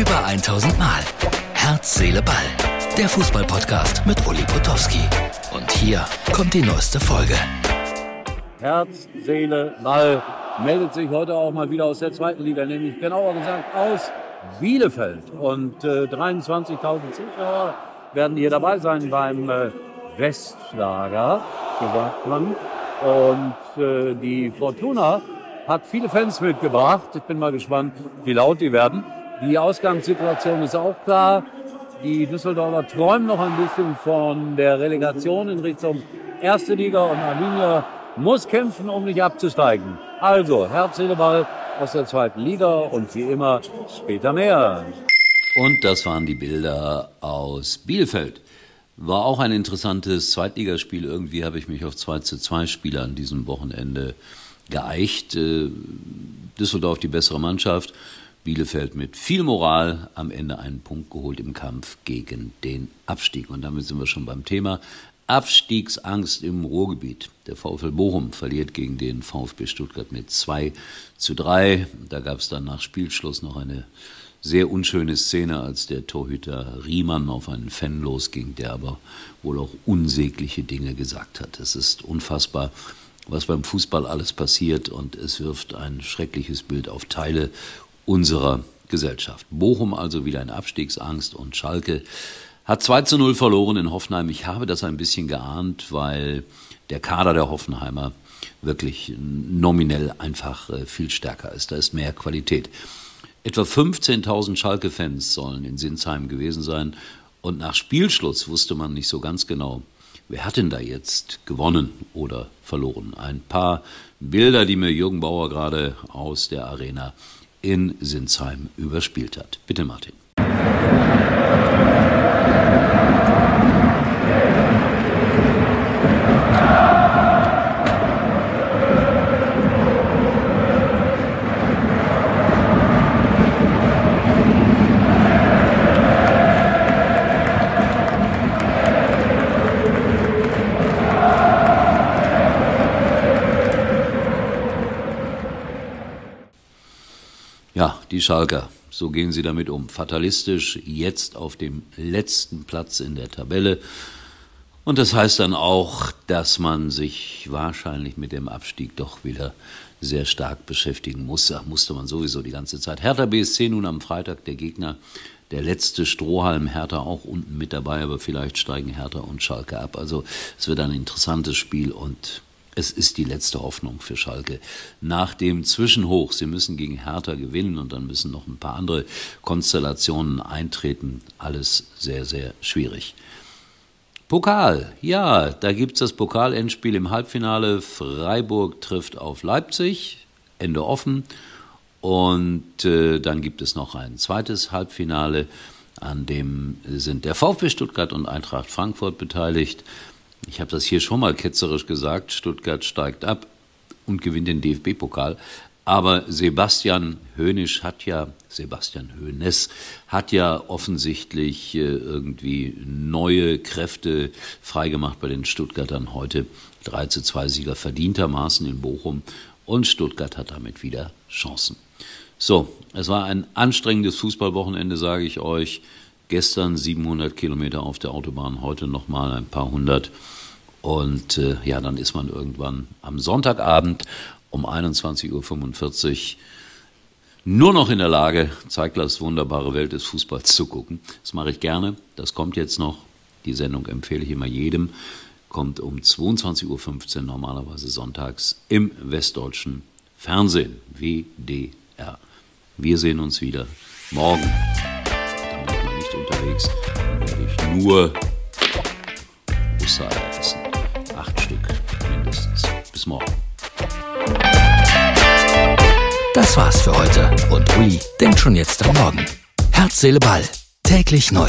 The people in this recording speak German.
Über 1000 Mal. Herz, Seele, Ball. Der Fußballpodcast mit Uli Potowski. Und hier kommt die neueste Folge. Herz, Seele, Ball meldet sich heute auch mal wieder aus der zweiten Liga, nämlich genauer gesagt aus Bielefeld. Und äh, 23.000 Zuschauer werden hier dabei sein beim äh, Westlager, so sagt man. Und äh, die Fortuna hat viele Fans mitgebracht. Ich bin mal gespannt, wie laut die werden. Die Ausgangssituation ist auch klar. Die Düsseldorfer träumen noch ein bisschen von der Relegation in Richtung erste Liga und Arminia muss kämpfen, um nicht abzusteigen. Also, Herz, Ball aus der zweiten Liga und wie immer später mehr. Und das waren die Bilder aus Bielefeld. War auch ein interessantes Zweitligaspiel. Irgendwie habe ich mich auf 2 zu 2 Spiele an diesem Wochenende geeicht. Äh, Düsseldorf die bessere Mannschaft. Bielefeld mit viel Moral am Ende einen Punkt geholt im Kampf gegen den Abstieg. Und damit sind wir schon beim Thema. Abstiegsangst im Ruhrgebiet. Der VfL Bochum verliert gegen den VfB Stuttgart mit 2 zu 3. Da gab es dann nach Spielschluss noch eine sehr unschöne Szene, als der Torhüter Riemann auf einen Fan losging, der aber wohl auch unsägliche Dinge gesagt hat. Es ist unfassbar, was beim Fußball alles passiert und es wirft ein schreckliches Bild auf Teile unserer Gesellschaft. Bochum also wieder in Abstiegsangst und Schalke hat 2 zu 0 verloren in Hoffenheim. Ich habe das ein bisschen geahnt, weil der Kader der Hoffenheimer wirklich nominell einfach äh, viel stärker ist. Da ist mehr Qualität. Etwa 15.000 Schalke-Fans sollen in Sinsheim gewesen sein. Und nach Spielschluss wusste man nicht so ganz genau, wer hat denn da jetzt gewonnen oder verloren. Ein paar Bilder, die mir Jürgen Bauer gerade aus der Arena in Sinsheim überspielt hat. Bitte, Martin. Die Schalker. So gehen sie damit um. Fatalistisch jetzt auf dem letzten Platz in der Tabelle. Und das heißt dann auch, dass man sich wahrscheinlich mit dem Abstieg doch wieder sehr stark beschäftigen muss. Da musste man sowieso die ganze Zeit. Hertha BSC nun am Freitag der Gegner. Der letzte Strohhalm Hertha auch unten mit dabei, aber vielleicht steigen Hertha und Schalke ab. Also es wird ein interessantes Spiel und es ist die letzte Hoffnung für Schalke. Nach dem Zwischenhoch, sie müssen gegen Hertha gewinnen und dann müssen noch ein paar andere Konstellationen eintreten. Alles sehr, sehr schwierig. Pokal, ja, da gibt es das Pokalendspiel im Halbfinale. Freiburg trifft auf Leipzig, Ende offen. Und äh, dann gibt es noch ein zweites Halbfinale, an dem sind der VfB Stuttgart und Eintracht Frankfurt beteiligt. Ich habe das hier schon mal ketzerisch gesagt, Stuttgart steigt ab und gewinnt den DFB-Pokal. Aber Sebastian Höhnisch hat ja, Sebastian Höhnes hat ja offensichtlich äh, irgendwie neue Kräfte freigemacht bei den Stuttgartern heute. 3 zu 2 Sieger verdientermaßen in Bochum und Stuttgart hat damit wieder Chancen. So, es war ein anstrengendes Fußballwochenende, sage ich euch. Gestern 700 Kilometer auf der Autobahn, heute nochmal ein paar hundert. Und äh, ja, dann ist man irgendwann am Sonntagabend um 21.45 Uhr nur noch in der Lage, Zeiglers wunderbare Welt des Fußballs zu gucken. Das mache ich gerne. Das kommt jetzt noch. Die Sendung empfehle ich immer jedem. Kommt um 22.15 Uhr normalerweise sonntags im westdeutschen Fernsehen, WDR. Wir sehen uns wieder morgen unterwegs, dann werde ich nur Bussard essen. Acht Stück mindestens. Bis morgen. Das war's für heute und Uli denkt schon jetzt am Morgen. Herz, Seele, Ball. Täglich neu.